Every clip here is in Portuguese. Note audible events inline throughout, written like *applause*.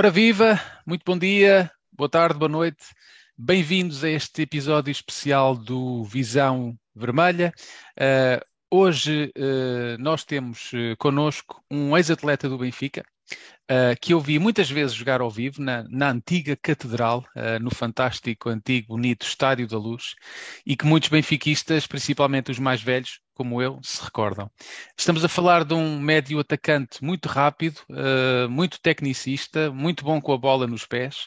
Ora viva, muito bom dia, boa tarde, boa noite. Bem-vindos a este episódio especial do Visão Vermelha. Uh, hoje uh, nós temos uh, connosco um ex-atleta do Benfica, uh, que eu vi muitas vezes jogar ao vivo na, na antiga Catedral, uh, no fantástico, antigo, bonito Estádio da Luz, e que muitos benfiquistas, principalmente os mais velhos, como eu, se recordam. Estamos a falar de um médio atacante muito rápido, uh, muito tecnicista, muito bom com a bola nos pés,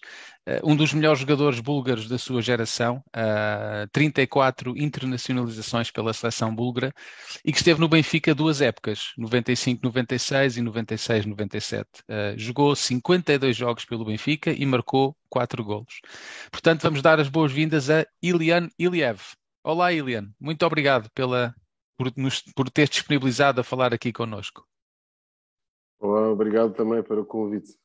um dos melhores jogadores búlgaros da sua geração, uh, 34 internacionalizações pela seleção búlgara, e que esteve no Benfica duas épocas, 95-96 e 96-97. Uh, jogou 52 jogos pelo Benfica e marcou 4 golos. Portanto, vamos dar as boas-vindas a Ilian Iliev. Olá, Ilian. Muito obrigado pela, por, nos, por ter disponibilizado a falar aqui connosco. Olá, obrigado também pelo convite.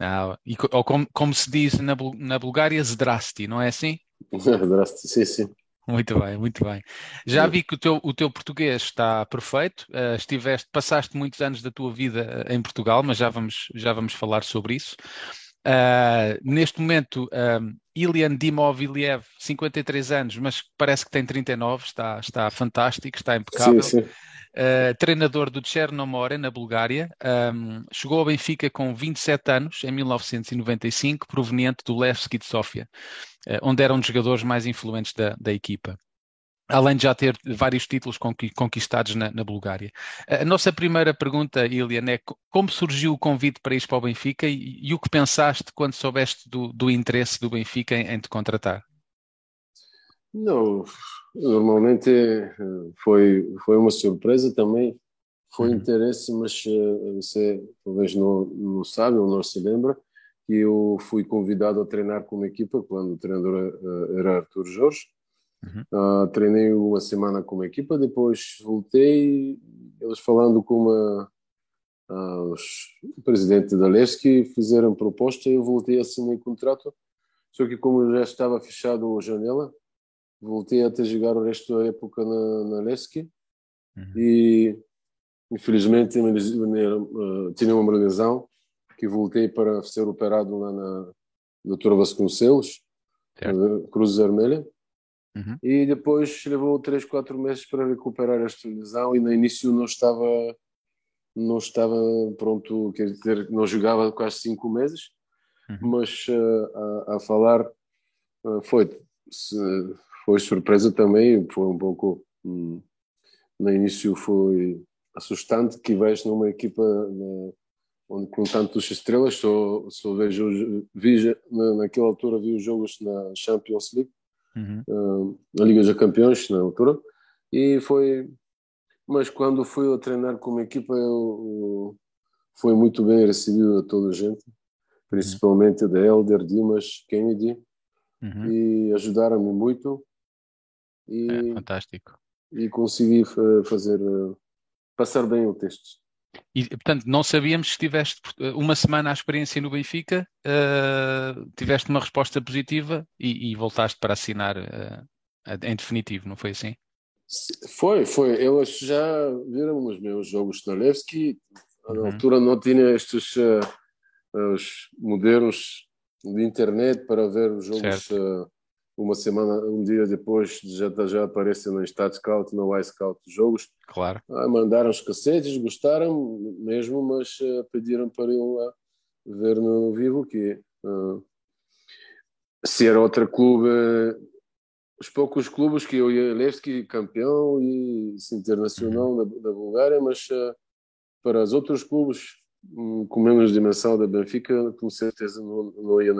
Ah, e, ou como, como, se diz na, na Bulgária, zdrasti, não é assim? *laughs* zdrasti, sim, sim. Muito bem, muito bem. Já vi que o teu, o teu português está perfeito. Uh, estiveste, passaste muitos anos da tua vida em Portugal, mas já vamos, já vamos falar sobre isso. Uh, neste momento, um, Ilian Dimov Iliev, 53 anos, mas parece que tem 39, está, está fantástico, está impecável. Sim, sim. Uh, treinador do Chernomore, na Bulgária. Um, chegou ao Benfica com 27 anos, em 1995, proveniente do Levski de Sofia, uh, onde era um dos jogadores mais influentes da, da equipa além de já ter vários títulos conquistados na, na, Bulgária. A nossa primeira pergunta, Ilian, é como surgiu o convite para ir para o Benfica e, e o que pensaste quando soubeste do, do interesse do Benfica em, em, te contratar? Não, normalmente foi, foi uma surpresa também, foi uhum. interesse, mas eh, você talvez não, não sabe ou não se lembra, que eu fui convidado a treinar com uma equipa quando o treinador eh, era Artur Jorge, Uhum. Uh, treinei uma semana com uma equipa, depois voltei, eles falando com uma, uh, os, o presidente da Levski fizeram proposta e eu voltei a assinar contrato. Só que como já estava fechado a janela, voltei até jogar o resto da época na, na Levski uhum. e infelizmente uh, tinha uma lesão que voltei para ser operado lá na Doutora Vasconcelos, Cruz Vermelha. Uhum. E depois levou 3, 4 meses para recuperar esta lesão e no início não estava não estava pronto, quer dizer, não jogava quase 5 meses, uhum. mas uh, a, a, falar uh, foi foi surpresa também, foi um pouco um, no início foi assustante que vais numa equipa na, onde com tantas estrelas só, só vejo vi, na, naquela altura vi os jogos na Champions League uhum. uh, na Liga dos Campeões na altura e foi mas quando fui a treinar com uma equipa eu, foi muito bem recebido a toda a gente principalmente uhum. da Elder, Dimas, Kennedy uhum. e ajudaram-me muito e, é, fantástico e consegui fazer passar bem o texto e, portanto, não sabíamos se tiveste eh, uma semana à experiência no Benfica, uh, tiveste uma resposta positiva e, e voltaste para assinar uh, em definitivo, não foi assim? Foi, foi. Eles já viram os meus jogos na Levski. Na uhum. altura não tinha estes uh, os modelos de internet para ver os jogos uma semana, um dia depois já, já aparece no StatScout, no iScout jogos. Claro. Ah, mandaram os cassetes, gostaram mesmo, mas uh, pediram para eu lá ver no vivo que uh, se era outro clube, os poucos clubes que eu ia, Levski campeão e internacional uhum. da, da, Bulgária, mas uh, para os outros clubes um, com menos dimensão da Benfica, com certeza não, não, ia,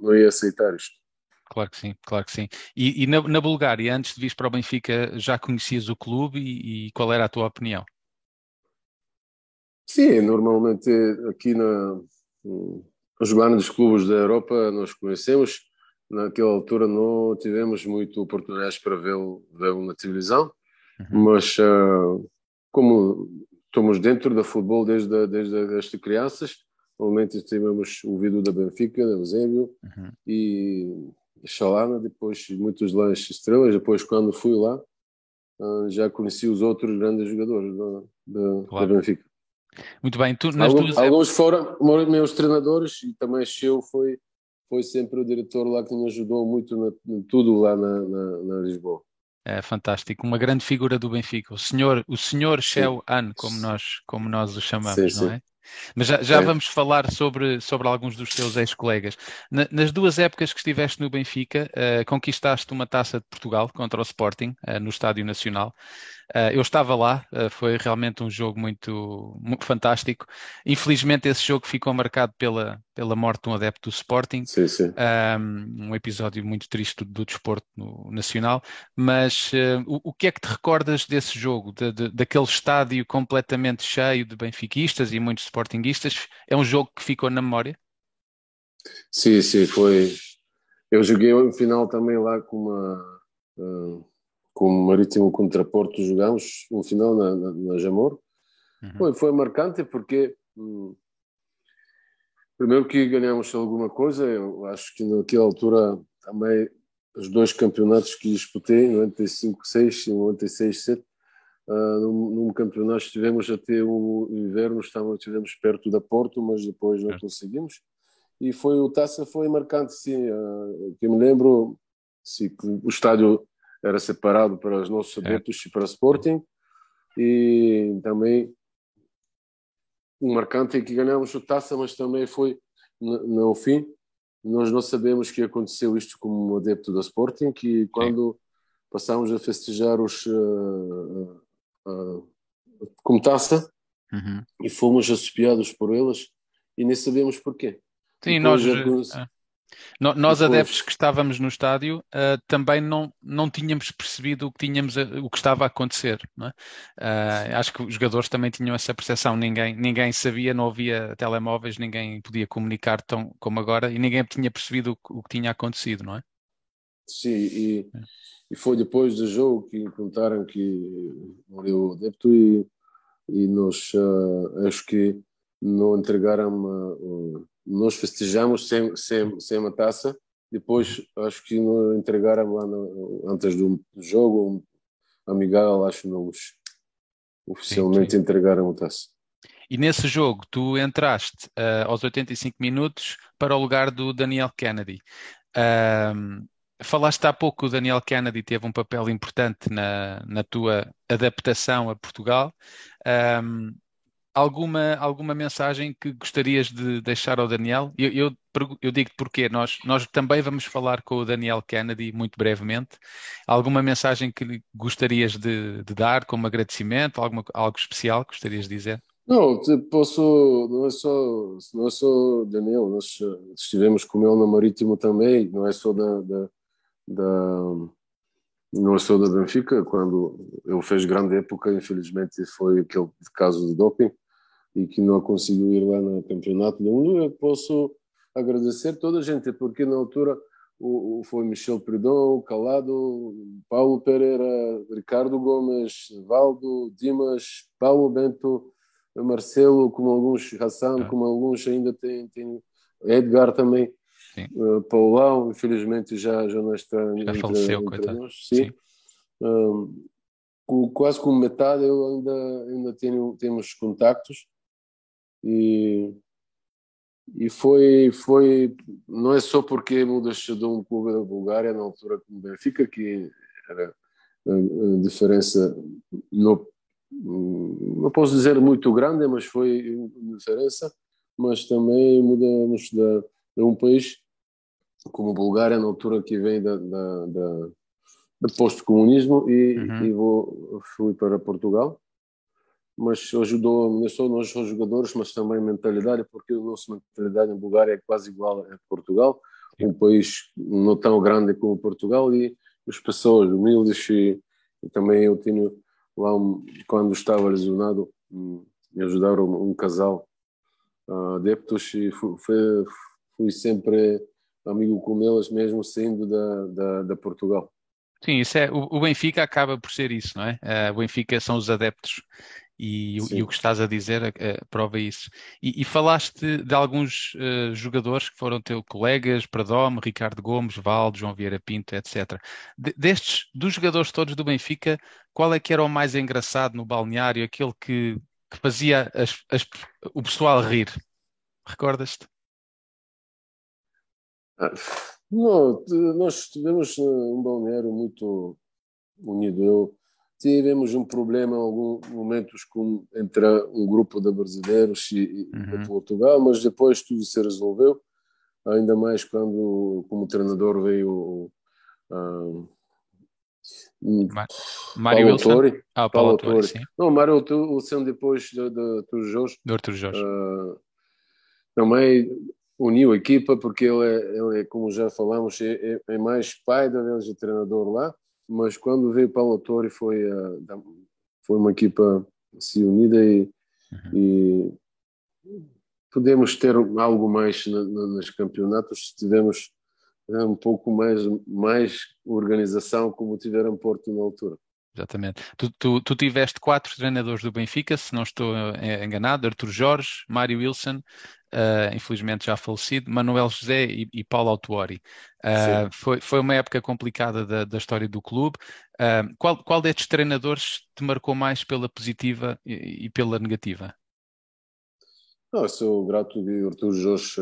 não ia aceitar isto. Claro que sim, claro que sim. E, e na, na, Bulgária, antes de vir para o Benfica, já conhecias o clube e, e, qual era a tua opinião? Sim, normalmente aqui na, os grandes clubes da Europa nós conhecemos. Naquela altura não tivemos muito oportunidades para vê-lo vê na televisão, uhum. mas uh, como estamos dentro do futebol desde, desde as crianças, normalmente tivemos ouvido da Benfica, da Eusébio, uhum. e Xalana, depois muitos lanches estrelas, depois quando fui lá ah, já conheci os outros grandes jogadores do, claro. do Benfica. Muito bem. Tu, nas alguns, duas... alguns foram meus treinadores e também Cheu foi, foi sempre o diretor lá que me ajudou muito em tudo lá na, na, na, Lisboa. É fantástico, uma grande figura do Benfica, o senhor, o senhor Sheu An, como nós, como nós o chamamos, sim, não sim. é? Mas já, já é. vamos falar sobre, sobre alguns dos teus ex-colegas. Na, nas duas épocas que estiveste no Benfica, uh, conquistaste uma taça de Portugal contra o Sporting, uh, no Estádio Nacional. Uh, eu estava lá, uh, foi realmente um jogo muito, muito, fantástico. Infelizmente, esse jogo ficou marcado pela, pela morte de um adepto do Sporting. Sim, sim. Um, um, episódio muito triste do, do desporto no, nacional. Mas uh, o, o, que é que te recordas desse jogo, de, de, daquele estádio completamente cheio de benfiquistas e muitos sportinguistas? É um jogo que ficou na memória? Sim, sim, foi. Eu joguei no final também lá com uma com o Marítimo contra Porto jogamos um final na, na, na Jamor. Uhum. Foi, foi marcante porque hum, primeiro que ganhamos alguma coisa, eu acho que naquela altura também os dois campeonatos que disputei, 95-6 e 96-7, uh, num, num, campeonato estivemos até o inverno, estávamos, estivemos perto da Porto, mas depois não conseguimos. E foi o Taça foi marcante, sim. Uh, que eu me lembro, sim, que o estádio era separado para os nossos é. adeptos é. e para o Sporting. E também um marcante é que ganhamos a taça, mas também foi no, fim. Nós não sabemos que aconteceu isto como adepto do Sporting, que quando Sim. passámos a festejar os uh, uh, uh, como taça uhum. e fomos assobiados por elas e nem sabemos porquê. Sim, nós, já, no, nós, Depois... adeptos que estávamos no estádio, uh, também não, não tínhamos percebido o que, tínhamos, o que estava a acontecer. É? Uh, acho que os jogadores também tinham essa percepção. Ninguém, ninguém sabia, não havia telemóveis, ninguém podia comunicar tão como agora e ninguém tinha percebido o, o que tinha acontecido, não é? Sim, e, é. e foi depois do jogo que contaram que morreu o adepto e, e nós uh, acho que não entregaram uma, nós festejamos sem, sem, sem uma taça. Depois, acho que não entregaram lá no, antes do jogo, um amigável, acho que não oficialmente sim, sim. entregaram a taça. E nesse jogo, tu entraste uh, aos 85 minutos para o lugar do Daniel Kennedy. Uh, falaste há pouco que o Daniel Kennedy teve um papel importante na, na tua adaptação a Portugal. Um, alguma, alguma mensagem que gostarias de deixar ao Daniel? Eu, eu, eu digo-te porque nós, nós também vamos falar com o Daniel Kennedy muito brevemente. Alguma mensagem que gostarias de, de dar como agradecimento? Alguma, algo especial que gostarias de dizer? Não, posso, não é só, não é só Daniel, nós estivemos com ele no Marítimo também, não é só da, da, da não é só da Benfica, quando ele fez grande época, infelizmente foi aquele caso de doping, e que não conseguiu ir lá no campeonato do mundo, eu posso agradecer toda a gente, porque na altura o, o foi Michel Pridon, Calado, Paulo Pereira, Ricardo Gomes, Valdo, Dimas, Paulo Bento, Marcelo, como alguns, Hassan, ah. como alguns ainda tem, tem Edgar também, uh, Paulão, infelizmente já, já não está já entre, faleceu, entre nós. Sim. sim. Um, quase com metade eu ainda, ainda tenho, temos contactos e, e foi, foi, não é só porque mudas de um clube da Bulgária na altura como Benfica, que era a diferença, não, não posso dizer muito grande, mas foi diferença, mas também mudamos de, de um país como a Bulgária na altura que vem da, da, da, da post-comunismo e, uhum. e vou, fui para Portugal mas ajudou não só nós jogadores, mas também mentalidade, porque a nossa mentalidade em Bulgária é quase igual a Portugal, um país não tão grande como Portugal e as pessoas humildes e, e também eu tenho lá um, quando estava lesionado me ajudaram um, um casal uh, adeptos e fui, fui, fui, sempre amigo com eles mesmo saindo da, da, da Portugal. Sim, isso é, o, o Benfica acaba por ser isso, não é? Uh, o Benfica são os adeptos e, e, o que estás a dizer uh, prova isso. E, e, falaste de alguns uh, jogadores que foram teus colegas, Pradome, Ricardo Gomes, Valdo, João Vieira Pinto, etc. De, destes, dos jogadores todos do Benfica, qual é que era o mais engraçado no balneário, aquele que, que fazia as, as, o pessoal rir. Recordas-te? Ah, não, nós tivemos um balneário muito unido. Eu, tivemos um problema em alguns momentos com, entre um grupo de brasileiros e, uhum. de Portugal, mas depois tudo se resolveu, ainda mais quando como treinador veio uh, Mário Wilson? Autori, ah, Paulo, Autori, Autori. Sim. Não, Mário Wilson depois de, de, de Jorge. Do Arthur Jorge. Uh, também uniu a equipa porque ele é, ele é como já falamos, é, é, é mais pai da vez de treinador lá, mas quando veio Paulo Autori foi, uh, foi uma equipa assim unida e, uhum. e podemos ter algo mais na, na, nos campeonatos se tivermos é um pouco mais, mais organização como tiveram Porto na altura. Exatamente. Tu, tu, tu, tiveste quatro treinadores do Benfica, se não estou enganado, Artur Jorge, Mário Wilson, uh, infelizmente já falecido, Manuel José e, e Paulo Autuori. Uh, foi, foi uma época complicada da, da história do clube. Uh, qual, qual destes treinadores te marcou mais pela positiva e, e pela negativa? Não, sou grato de Artur Jorge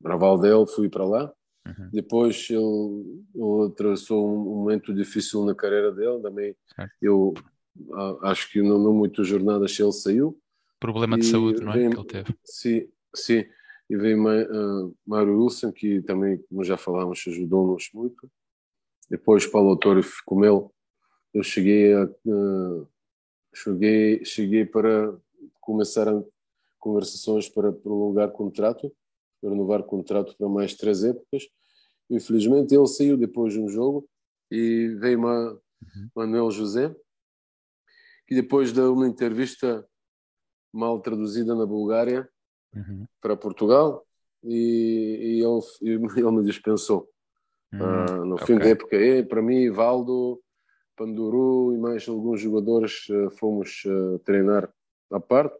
para Valdel, fui para lá. Uhum. Depois ele, ele atravessou um momento difícil na carreira dele. Também eu acho que não, não muitas jornadas ele saiu. Problema de saúde, não é? Veio, que ele teve. Sim, sim. E veio uh, Mário Wilson, que também, como já falámos, ajudou-nos muito. Depois Paulo Autório com ele. Eu cheguei a. Uh, cheguei, cheguei para começar a conversações para prolongar contrato renovar o contrato para mais três épocas. Infelizmente ele saiu depois de um jogo e veio uma, uhum. Manuel José, que depois de uma entrevista mal traduzida na Bulgária uhum. para Portugal e, e ele, *laughs* ele, me dispensou. Uhum. Uh, no okay. fim da época, e, para mim, Valdo, Panduru e mais alguns jogadores uh, fomos uh, treinar à parte.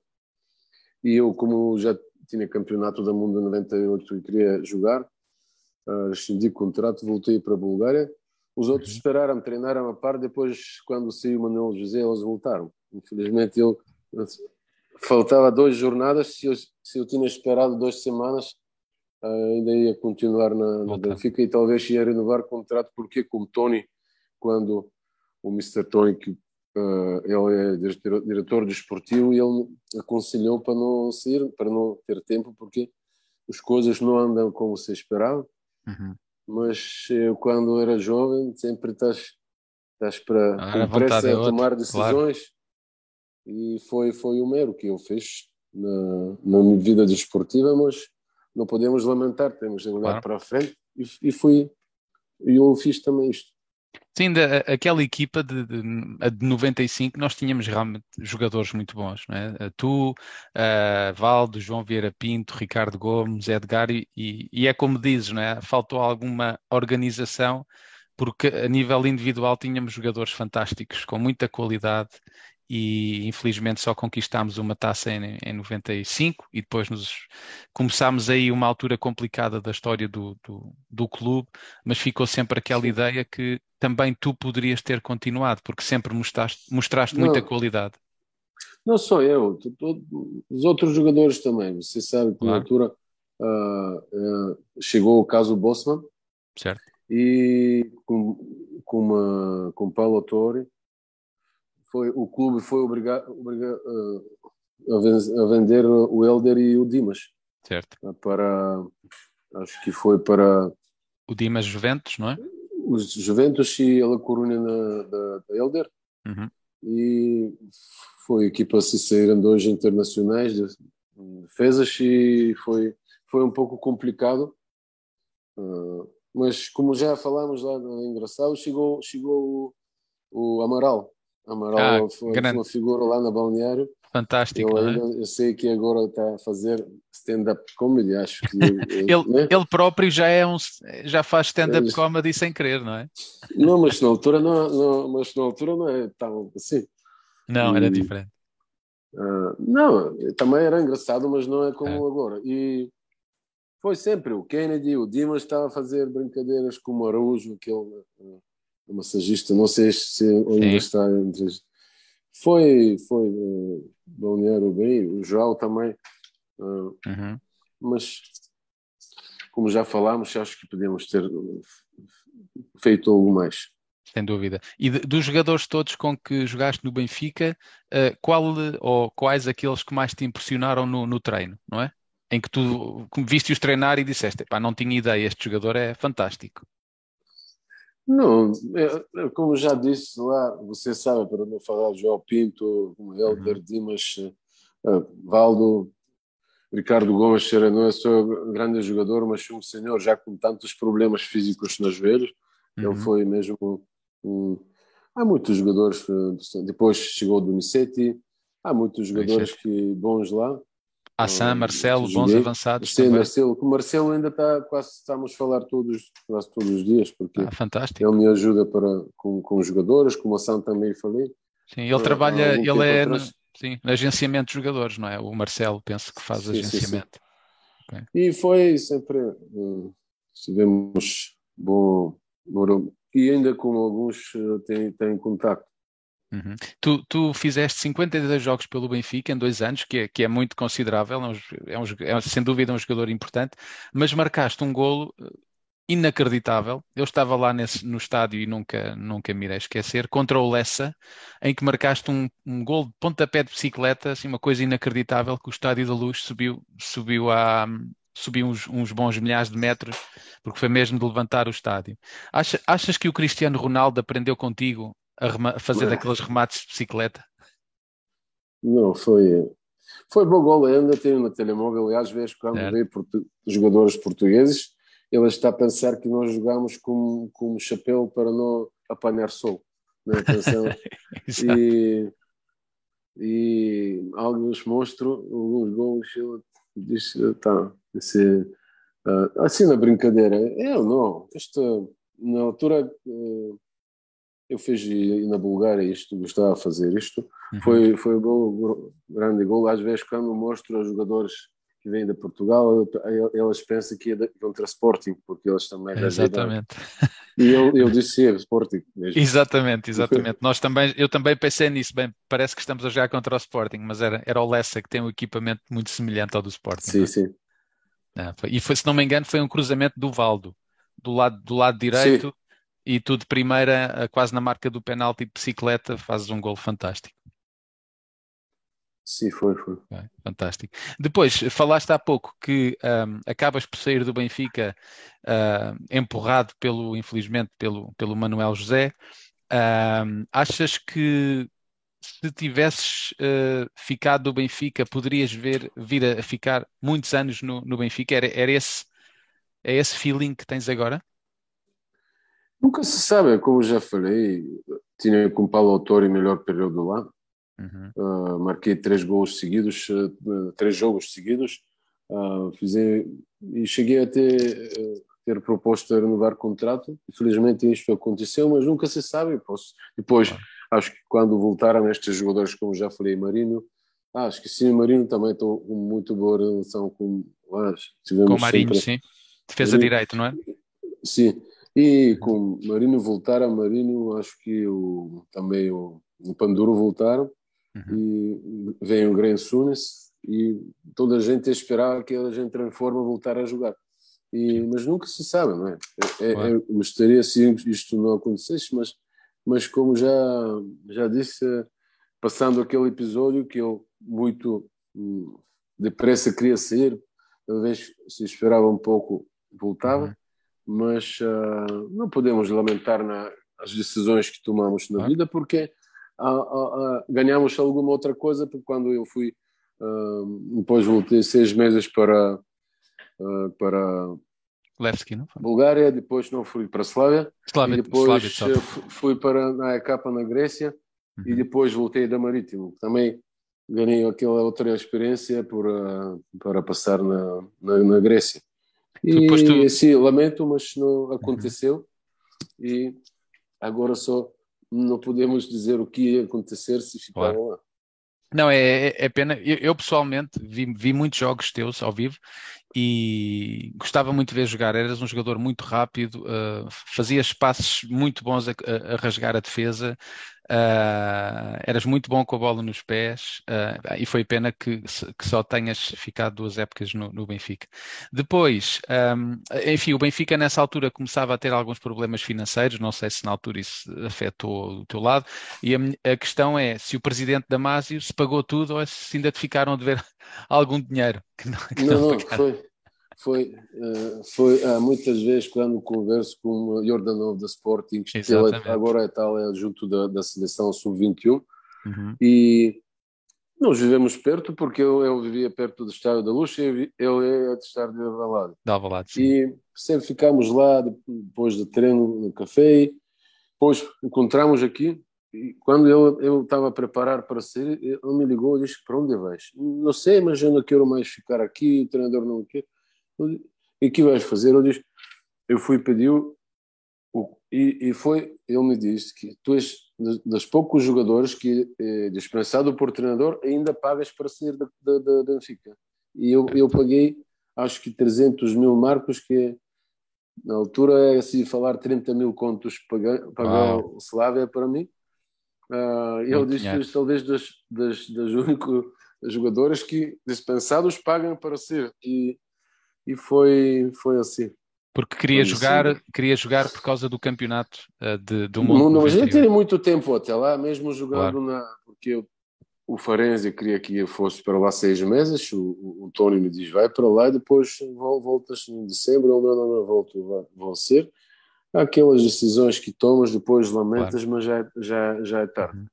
E eu, como já tinha campeonato da mundo em 98 e queria jogar. Uh, rescindi contrato, voltei para a Bulgária. Os outros uhum. esperaram, treinaram a par. Depois, quando saiu o Manuel José, eles voltaram. Infelizmente, eu faltava duas jornadas. Se eu, se eu tinha esperado duas semanas, uh, ainda ia continuar na, na Benfica e talvez ia renovar o contrato, porque como Tony, quando o Mr. Tony, que ele é diretor, diretor desportivo e ele aconselhou para não sair, para não ter tempo, porque as coisas não andam como se esperava. Uhum. Mas eu, quando era jovem, sempre estás, estás para ah, com pressa a tomar decisões. Claro. E foi, foi o mero que eu fiz na, na minha vida desportiva, mas não podemos lamentar, temos de olhar claro. para a frente. E, e fui, e eu fiz também isto. Sim, da, aquela equipa de, de, de 95 nós tínhamos realmente jogadores muito bons, não é? Tu, Valdo, João Vieira Pinto, Ricardo Gomes, Edgar, e, e, é como dizes, não é? Faltou alguma organização, porque a nível individual tínhamos jogadores fantásticos, com muita qualidade, e infelizmente só conquistámos uma taça em, em 95 e depois nos começámos aí uma altura complicada da história do, do, do, clube, mas ficou sempre aquela ideia que também tu poderias ter continuado, porque sempre mostraste, mostraste muita qualidade. Não só eu, os outros jogadores também. Você sabe que claro. na altura uh, uh, chegou o caso Bosman certo. e com, com, uma, com Paulo Torre foi, o clube foi obrigado, obrigado uh, a, vender o Helder e o Dimas. Certo. Para, acho que foi para... O Dimas Juventus, não é? Os Juventus e a La Coruña da, da Helder. Uhum. E foi equipa se saíram dois internacionais de defesas e foi, foi um pouco complicado. Uh, mas como já falámos lá no engraçado, chegou, chegou o, o Amaral Amaral ah, foi, grande. uma figura lá na Balneário. Fantástico, eu, ainda, é? eu sei que agora está a fazer stand-up comedy, acho que... *laughs* ele, né? ele próprio já, é um, já faz stand-up comedy sem querer, não é? Não, mas na altura não, não, mas na altura não é tão assim. Não, era diferente. Uh, não, também era engraçado, mas não é como é. agora. E foi sempre o Kennedy, o Dimas estava a fazer brincadeiras com o Araújo, aquele... Uh, massagista, não sei se ainda está entre. Foi, foi uh, balneário bem, o João também. Uh, uhum. Mas, como já falámos, acho que podíamos ter feito algo mais. Sem dúvida. E de, dos jogadores todos com que jogaste no Benfica, uh, qual ou quais aqueles que mais te impressionaram no, no treino, não é? Em que tu viste-os treinar e disseste, pá, não tinha ideia, este jogador é fantástico. Não, é, é, como já disse lá, você sabe, para não falar de João Pinto, Helder uhum. Dimas, uh, Valdo, Ricardo Gomes não é só um grande jogador, mas um senhor já com tantos problemas físicos nos joelhos. Uhum. Ele foi mesmo um, há muitos jogadores. Eh, depois chegou o Donizetti, há muitos jogadores que bons lá. Assan, uh, Marcelo, bons avançados. Sim, Marcelo, o Marcelo ainda está quase estamos a falar todos, quase todos os dias, porque ah, fantástico. ele me ajuda para, com, com os jogadores, como o Assan também falei. Sim, ele uh, trabalha, ele é no, sim, no agenciamento de jogadores, não é? O Marcelo, penso que faz sim, agenciamento. Sim. Okay. E foi sempre, uh, tivemos bom, bom, e ainda com alguns têm, têm contato. Uhum. Tu, tu, fizeste 52 jogos pelo Benfica em dois anos, que é, que é muito considerável, é, um, é, um, é, sem dúvida um jogador importante, mas marcaste um golo eh, inacreditável. Eu estava lá nesse, no estádio e nunca, nunca me irei esquecer, contra o Lessa, em que marcaste um, um golo de pontapé de bicicleta, assim, uma coisa inacreditável, que o Estádio da Luz subiu, subiu a, subiu uns, uns, bons milhares de metros, porque foi mesmo de levantar o estádio. Acha, achas que o Cristiano Ronaldo aprendeu contigo a, fazer daqueles remates de bicicleta? Não, foi. Foi bom gol, ainda tenho no telemóvel, e às vezes quando é. vê portu, jogadores portugueses, ele está a pensar que nós jogamos com, com um chapéu para não apanhar sol. Né? *laughs* e, e alguns mostram alguns gols, ele disse, tá, disse, uh, assim na brincadeira, eu não, isto, na altura uh, eu fiz na Bulgária isto, gostava de fazer isto, uhum. foi, foi um gol, grande gol, às vezes quando mostro aos jogadores que vêm de Portugal, elas pensam que é contra Sporting, porque eles também é Exatamente. *laughs* E eu, eu disse é Sporting mesmo. Exatamente, exatamente. Nós também, eu também pensei nisso, bem, parece que estamos a jogar contra o Sporting, mas era, era o Lessa que tem um equipamento muito semelhante ao do Sporting. Sim, é? sim. Ah, e foi, se não me engano, foi um cruzamento do Valdo, do lado, do lado direito, Sim. E tu de primeira, quase na marca do penalti de bicicleta, fazes um gol fantástico. Sim, foi, foi. Fantástico. Depois, falaste há pouco que um, acabas por sair do Benfica uh, empurrado pelo, infelizmente, pelo, pelo Manuel José. Um, achas que se tivesses uh, ficado do Benfica, poderias ver, vir a ficar muitos anos no, no Benfica? Era, era esse, é esse feeling que tens agora? Nunca se sabe, como já falei, tinha com Paulo Autor o melhor período lá. Uhum. Uh, marquei três gols seguidos, uh, três jogos seguidos. Uh, e cheguei a ter, ter proposto a renovar contrato. Infelizmente isto aconteceu, mas nunca se sabe. Posso, depois Acho que quando voltaram estes jogadores, como já falei, Marino, ah, acho que sim, Marino também estou com muito boa relação com tivemos Com Marinho, sempre... sim. Defesa Marino, direito, não é? Sim. E com Marino voltaram, Marino, acho que o, também o, o Panduro voltaram uhum. e vem o Green Sunes e toda a gente esperava que a gente transforma voltar a jogar. E, mas nunca se sabe, não é? é, é eu gostaria se isto não acontecesse, mas mas como já, já disse, passando aquele episódio que eu muito hum, depressa queria sair, talvez se esperava um pouco, voltava, uhum. Mas uh, não podemos lamentar na, as decisões que tomamos na uhum. vida, porque uh, ganhamos alguma outra coisa, porque quando eu fui, depois voltei seis meses para, para Levski, não foi? Bulgária, depois não fui para a Slávia, Slávia depois Slávia, fui para a capa na Grécia uhum. e depois voltei da Marítimo. Também ganhei aquela outra experiência por, para passar na, na, na Grécia. E tu... sim, lamento, mas não aconteceu uhum. e agora só não podemos dizer o que ia acontecer se ficar claro. lá. Não, é, é, é pena. Eu, eu, pessoalmente vi, vi muitos jogos teus ao vivo e gostava muito de ver jogar. Eras um jogador muito rápido, uh, fazias passos muito bons a, a, a rasgar a defesa, Uh, eras muito bom com a bola nos pés uh, e foi pena que, que, só tenhas ficado duas épocas no, no Benfica. Depois, um, enfim, o Benfica nessa altura começava a ter alguns problemas financeiros, não sei se na altura isso afetou o teu lado, e a, a questão é se o presidente Damásio se pagou tudo ou se ainda te ficaram a dever *laughs* algum dinheiro. Que não, que não, não foi, foi, uh, foi uh, muitas vezes quando converso com o Jordanov da Sporting, que ele agora é tal, é junto da, da seleção sub-21, uhum. e nós vivemos perto porque eu, eu vivia perto do Estádio da Luz e ele é do Estádio de Alvalade. De Alvalade, sim. E sempre ficámos lá depois do treino no café, depois encontramos aqui e quando eu eu estava a preparar para sair, ele me ligou e disse: Para onde vais? Não sei, mas eu não quero mais ficar aqui, o treinador não quer. E que vais fazer? Eu disse, eu fui pedir o, e, e foi, ele me disse que tu és dos poucos jogadores que, eh, dispensado por treinador, ainda pagas para sair da, da, da Benfica. E eu, eu paguei, acho que 300 mil marcos, que na altura é assim falar 30 mil contos pagar, pagar o Slavia para mim. Uh, ele disse talvez das, das, das *laughs* únicos jogadores que dispensados pagam para ser. E e foi, foi assim. Porque queria jogar, assim. queria jogar por causa do campeonato uh, de, do mundo. Não, mas eu tinha muito tempo até lá, mesmo jogando claro. na. Porque eu, o Farense queria que eu fosse para lá seis meses. O, o, o Tony me diz: vai para lá e depois voltas em dezembro. Eu não, não, não volto, vão ser. Aquelas decisões que tomas, depois lamentas, claro. mas já, já, já é tarde. Uhum.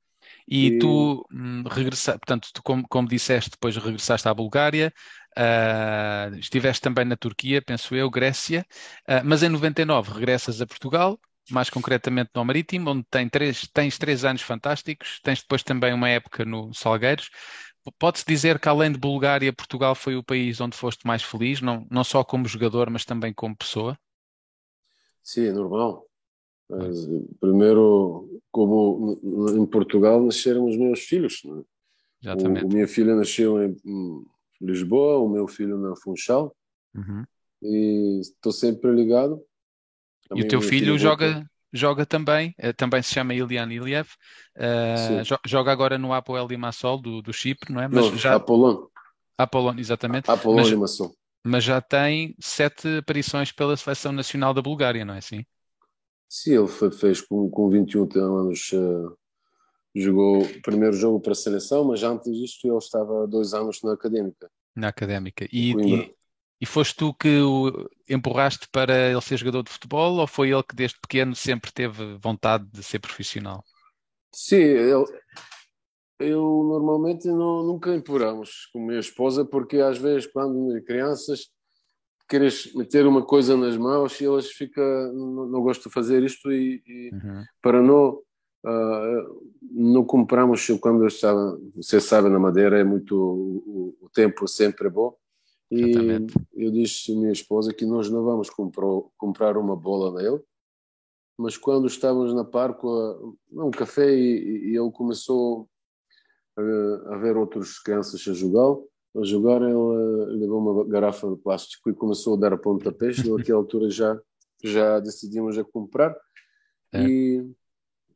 E, e, tu hum, regressaste, portanto, tu, como, como disseste, depois regressaste à Bulgária, Uh, estiveste também na Turquia, penso eu, Grécia, uh, mas em 99 regressas a Portugal, mais concretamente no Marítimo, onde tem três, tens três anos fantásticos, tens depois também uma época no Salgueiros. Pode-se dizer que além de Bulgária, Portugal foi o país onde foste mais feliz, não, não só como jogador, mas também como pessoa? Sim, é normal. Mas, primeiro, como em Portugal nasceram os meus filhos. Não é? Exatamente. O, minha filha nasceu em, Lisboa, o meu filho na Funchal. Uhum. E estou sempre ligado. Também e o teu filho, joga, joga também, uh, também se chama Ilian Iliev, uh, jo joga agora no Apoel Limassol do, do Chipre, não é? Mas não, já... Apolon. Apolon, exatamente. Apolon mas, Limassol. Mas já tem sete aparições pela Seleção Nacional da Bulgária, não é assim? Sim, ele foi, fez com, com 21 anos uh, jogou o primeiro jogo para a seleção, mas antes disto ele estava dois anos na académica. Na académica. E, e, e, foste tu que o empurraste para ele ser jogador de futebol ou foi ele que desde pequeno sempre teve vontade de ser profissional? Sim, eu, eu normalmente não, nunca empurramos com a minha esposa porque às vezes quando crianças queres meter uma coisa nas mãos e elas ficam, não, não gosto de fazer isto e, e uhum. para não Uh, não compramos quando eu estava, você sabe, na Madeira é muito o, o tempo sempre é bom. E Exatamente. eu disse à minha esposa que nós não vamos comprar, comprar uma bola nele, mas quando estávamos na parque, um café, e, e ele começou a, a ver outros crianças a jogar, a jogar, ele levou uma garrafa de plástico e começou a dar a pontapés. *laughs* Naquela altura já, já decidimos a comprar. É. E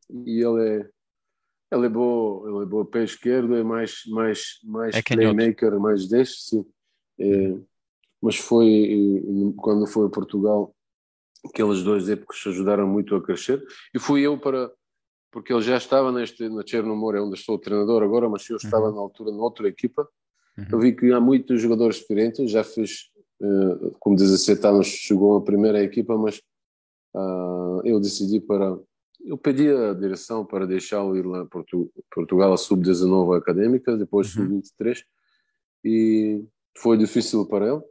e ele é ele é bom, ele é bom pé esquerdo, é mais mais mais é playmaker, mais deste, sim. É, mas foi quando foi a Portugal aquelas duas épocas ajudaram muito a crescer e fui eu para porque ele já estava neste na Chernomor, é onde estou treinador agora, mas eu estava uhum. na altura noutra equipa. Uhum. Eu vi que há muitos jogadores experientes, já fiz uh, com 17 anos chegou a primeira equipa, mas uh, eu decidi para eu pedi a direção para deixá-lo ir lá Portu Portugal a sub-19 académica, depois uhum. sub-23, e foi difícil para ele,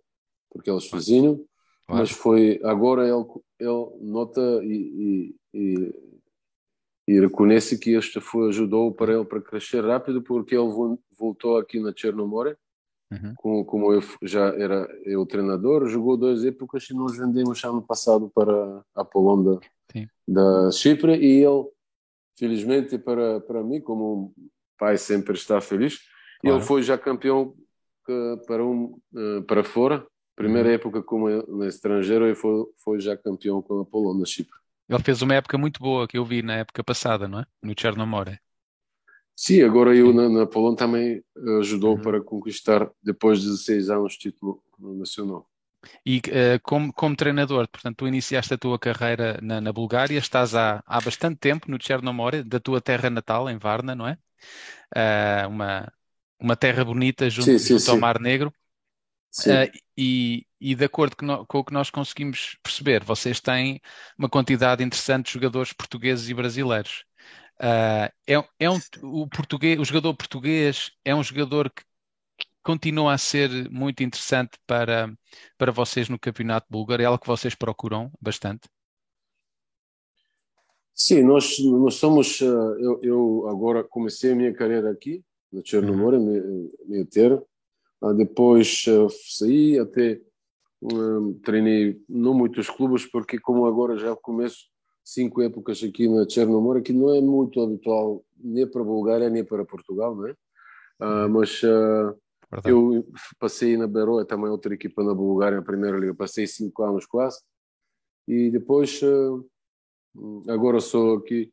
porque ele é sozinho, claro. mas foi agora ele, ele nota e, e, e, e, reconhece que este foi ajudou para ele para crescer rápido, porque ele voltou aqui na Chernomore, uhum. como, como eu já era eu treinador, jogou duas épocas e nós vendemos ano passado para a Polonda da Chipre e ele, felizmente para, para mim, como pai sempre está feliz, claro. ele foi já campeão para, um, eh, para fora, primeira uhum. época como no estrangeiro e foi, foi já campeão com a Polônia, Chipre. Ele fez uma época muito boa que eu vi na época passada, não é? No Chernomore. Sim, agora eu na, na Polônia também ajudou uhum. para conquistar, depois de 16 anos, título nacional. E uh, como, como treinador, portanto, tu iniciaste a tua carreira na, na Bulgária, estás há, há bastante tempo no Chernomore, da tua terra natal, em Varna, não é? Uh, uma, uma terra bonita junto, sim, sim, junto sim. ao Mar Negro. Uh, e, e, de acordo com, o que nós conseguimos perceber, vocês têm uma quantidade interessante de jogadores portugueses e brasileiros. Uh, é, é um, o, português, o jogador português é um jogador que, continua a ser muito interessante para, para vocês no campeonato búlgaro, é algo que vocês procuram bastante? Sim, nós, nós somos. Ah, eu, eu agora comecei a minha carreira aqui, no Chernomore, uhum. meio termo. Ah, depois saí até um, treinei não muitos clubes, porque como agora já começo cinco épocas aqui na Chernomor, que não é muito habitual nem para a Bulgária nem para Portugal, né? Uh, mas uh, eu passei na Beroa, também outra equipa na Bulgária, na Primeira Liga, passei cinco anos quase, e depois, uh, agora sou aqui,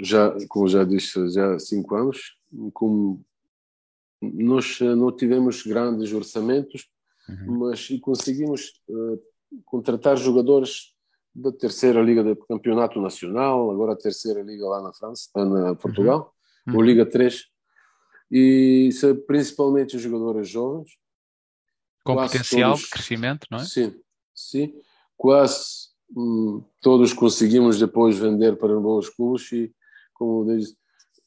já, como já disse, já cinco anos, como nós não tivemos grandes orçamentos, uhum. mas e conseguimos contratar jogadores da terceira liga do campeonato nacional, agora a terceira liga lá na França, na Portugal, uhum. ou Liga 3, e são principalmente os jogadores jovens. Com potencial todos, de crescimento, não é? Sim, sim. Quase hum, todos conseguimos depois vender para bons clubes e, como diz,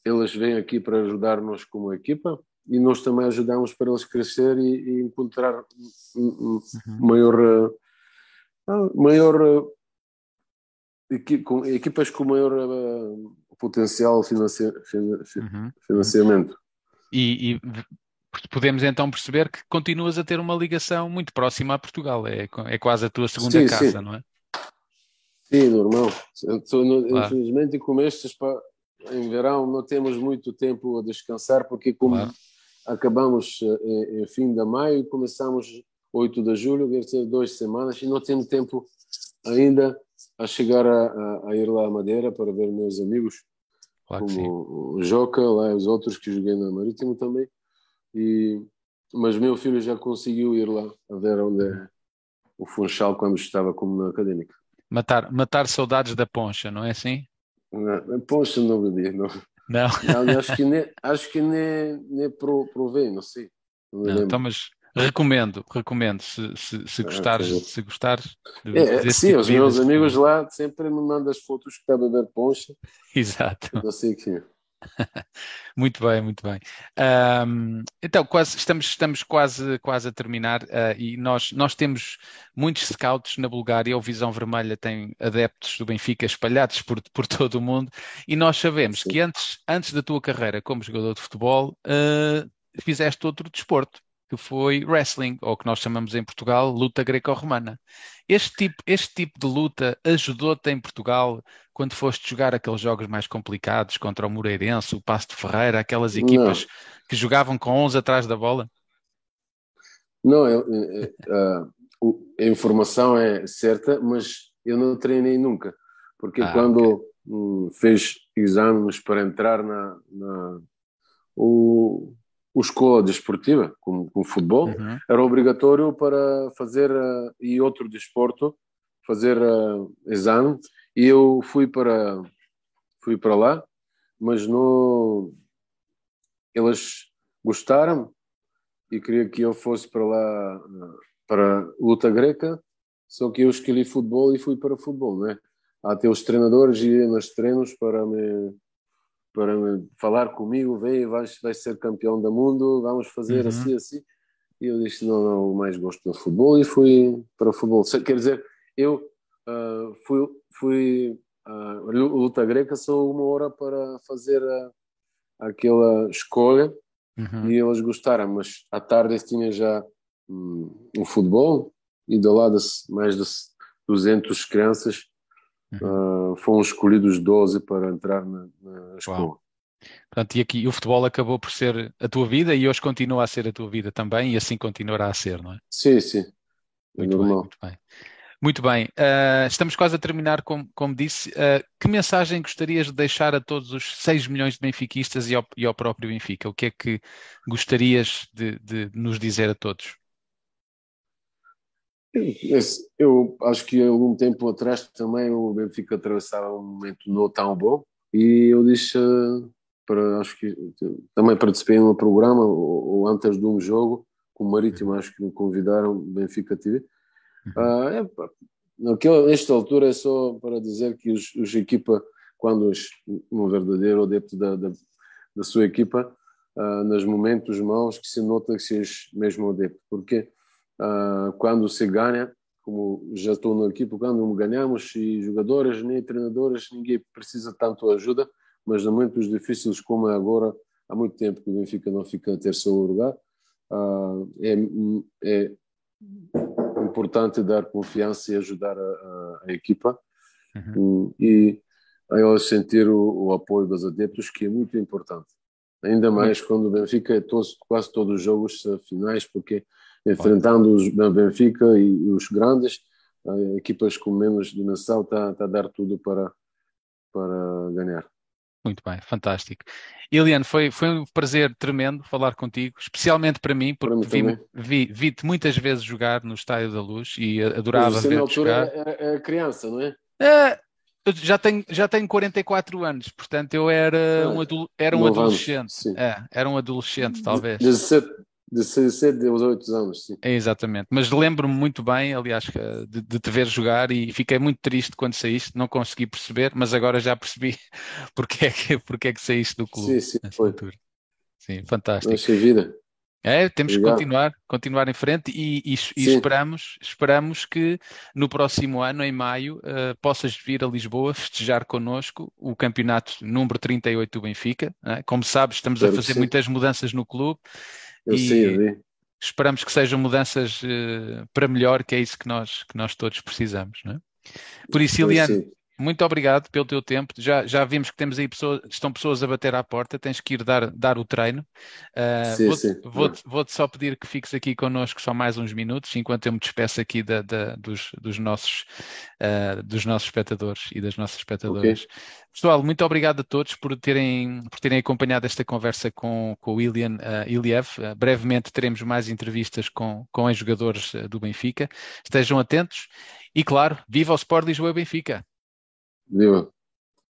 eles vêm aqui para ajudar-nos como equipa e nós também ajudamos para eles crescer e, e encontrar um, um, uhum. maior, uh, maior com, equipas com maior uh, potencial financi, uhum. financiamento. E, e, podemos então perceber que continuas a ter uma ligação muito próxima a Portugal, é, é quase a tua segunda sim, casa, sim. não é? Sim, normal. No, claro. Infelizmente, como estes, em verão, não temos muito tempo a descansar, porque como claro. Acabamos eh, em, em fim de maio, começamos 8 de julho, quer dizer, duas semanas, e não temos tempo ainda a chegar a, a, ir lá à Madeira para ver meus amigos, claro como o Joca, lá os outros que joguei na Marítimo também. E, mas meu filho já conseguiu ir lá a ver onde é o Funchal quando estava como na académica. Matar, matar saudades da Poncha, não é assim? Não, Poncha não vi, não. Não. não acho que nem, acho que nem, nem provei, não sei. Não, não então, mas Recomendo, recomendo, se, se, se ah, gostares, ah, se gostares. É, sim, tipo os meus amigos lá sempre me mandam as fotos que está a beber poncha. Exato. Eu sei que *laughs* muito bem, muito bem. Um, então, quase, estamos, estamos quase, quase a terminar uh, e nós, nós temos muitos scouts na Bulgária, o Visão Vermelha tem adeptos do Benfica espalhados por, por *laughs* todo o mundo e nós sabemos Sim. que antes, antes da tua carreira como jogador de futebol, uh, fizeste outro desporto que foi wrestling, ou que nós chamamos em Portugal luta greco-romana. Este tipo, este tipo de luta ajudou-te em Portugal quando foste jogar aqueles jogos mais complicados contra o Moreirense, o Passo de Ferreira, aquelas equipas Não. que jogavam com 11 atrás da bola? Não, eu, a, a informação é certa, mas eu não treinei nunca, porque ah, quando okay. um, fez exames para entrar na, na o, o escola desportiva, como, como futebol, uhum. era obrigatório para fazer, uh, e outro desporto, fazer uh, exame, e eu fui para, fui para lá, mas não, eles gostaram e queria que eu fosse para lá, uh, para luta greca, só que eu escolhi futebol e fui para futebol, né? Até os treinadores iam nos treinos para me para falar comigo, vem, vais, vais ser campeão do mundo, vamos fazer uhum. assim, assim. E eu disse, não, não, mais gosto do futebol e fui para o futebol. Quer dizer, eu uh, fui, fui uh, luta greca só uma hora para fazer a, aquela escolha uhum. e eles gostaram, mas à tarde tinha já um, um futebol e do lado mais de 200 crianças. Uh, foram escolhidos 12 para entrar na, na escola. Uau. Portanto, e aqui o futebol acabou por ser a tua vida e hoje continua a ser a tua vida também e assim continuará a ser, não é? Sim, sim. É muito normal. Bem, muito bem. Muito bem, uh, estamos quase a terminar, como, como disse. Uh, que mensagem gostarias de deixar a todos os 6 milhões de benfiquistas e ao, e ao próprio Benfica? O que é que gostarias de, de nos dizer a todos? Eu acho que algum tempo atrás também o Benfica atravessava um momento não tão bom e eu disse para acho que também participei num programa ou, antes de um jogo com o Marítimo acho que me convidaram Benfica TV uh, é, naquela, nesta altura é só para dizer que os, os equipa quando os, um verdadeiro adepto da, da, da sua equipa uh, nos momentos maus que se nota que se é mesmo adepto. Porque quando se ganha, como já estou na equipe, quando ganhamos, e jogadores nem treinadores, ninguém precisa tanto ajuda, mas em momentos difíceis como é agora, há muito tempo que o Benfica não fica em terceiro lugar, uh, é, é, importante dar confiança e ajudar a, a, a equipa uhum. e eu sentir o, o, apoio dos adeptos, que é muito importante. Ainda mais quando o Benfica é todos, quase todos os jogos finais, porque enfrentando os Benfica e os grandes, equipas com menos dimensão está, está a dar tudo para, para ganhar. Muito bem, fantástico. Eliane, foi, foi um prazer tremendo falar contigo, especialmente para mim, porque vi-te vi, vi muitas vezes jogar no Estádio da Luz e adorava ver na jogar. É, é criança, não é? é já tenho, já tenho 44 anos, portanto eu era ah, um, adu era um adolescente. é, era um adolescente, talvez. 17, de 17 aos 8 anos, sim. É, exatamente, mas lembro-me muito bem, aliás, de, de, te ver jogar e fiquei muito triste quando saíste, não consegui perceber, mas agora já percebi *laughs* porque é que, porque é que saíste do clube. Sim, sim, foi. Altura. Sim, fantástico. Nossa vida. É, temos Obrigado. que continuar, continuar em frente e, e, e esperamos, esperamos que no próximo ano, em maio, uh, possas vir a Lisboa festejar connosco o campeonato número 38 do Benfica. É? Como sabes, estamos a fazer muitas mudanças no clube eu e sei, eu esperamos que sejam mudanças uh, para melhor, que é isso que nós, que nós todos precisamos. Não é? Por isso, Iliane, muito obrigado pelo teu tempo. Já, já vimos que temos aí pessoas, estão pessoas a bater à porta, tens que ir dar, dar o treino. Uh, sim, vou-te, sim. Vou-te, vou-te só pedir que fiques aqui connosco só mais uns minutos, enquanto eu me despeço aqui da, da, dos, dos, nossos, uh, dos nossos espectadores e das nossas espectadoras. Okay. Pessoal, muito obrigado a todos por terem, por terem acompanhado esta conversa com, com o Ilian uh, Iliev. Uh, brevemente teremos mais entrevistas com, com os jogadores do Benfica. Estejam atentos e, claro, viva o Sport Lisboa Benfica! Viva!